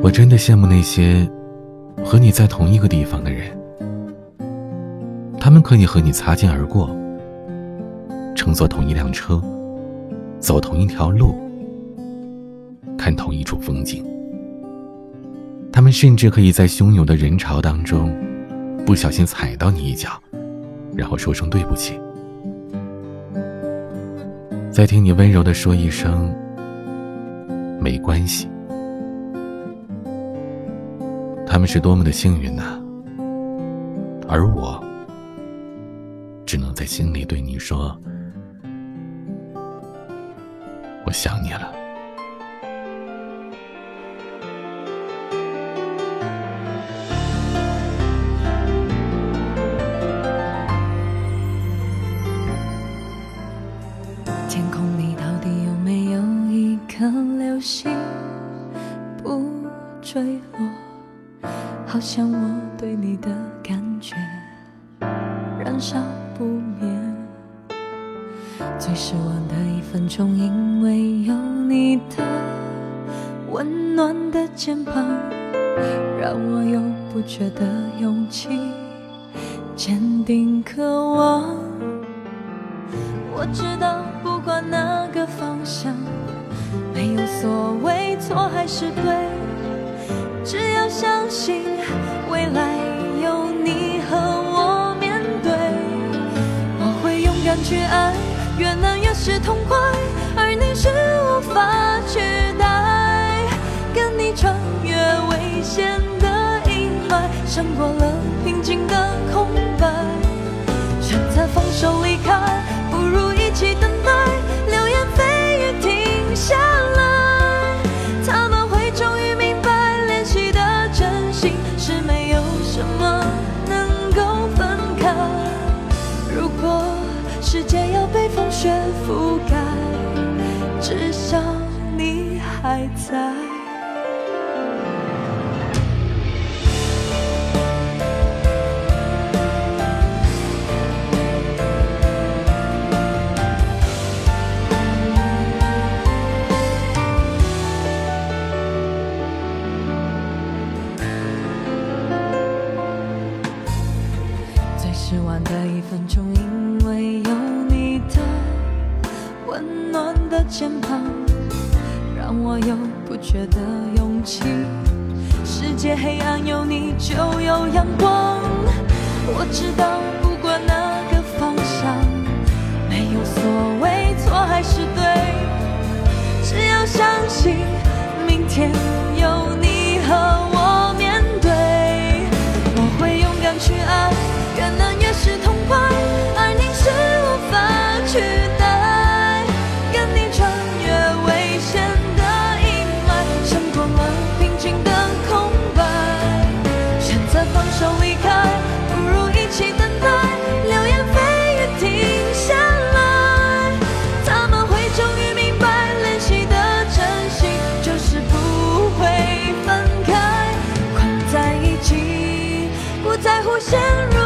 我真的羡慕那些和你在同一个地方的人，他们可以和你擦肩而过，乘坐同一辆车，走同一条路，看同一处风景。他们甚至可以在汹涌的人潮当中，不小心踩到你一脚，然后说声对不起，再听你温柔的说一声没关系。他们是多么的幸运呐，而我只能在心里对你说：“我想你了。”天空里到底有没有一颗流星不坠落？好像我对你的感觉燃烧不灭，最失望的一分钟，因为有你的温暖的肩膀，让我有不觉得勇气坚定渴望。我知道，不管哪个方向，没有所谓错还是对。只要相信去爱，越难越是痛快，而你是无法取代。跟你穿越危险的阴霾，胜过了世界要被风雪覆盖，至少你还在。肩膀，让我有不觉的勇气。世界黑暗，有你就有阳光。在乎陷入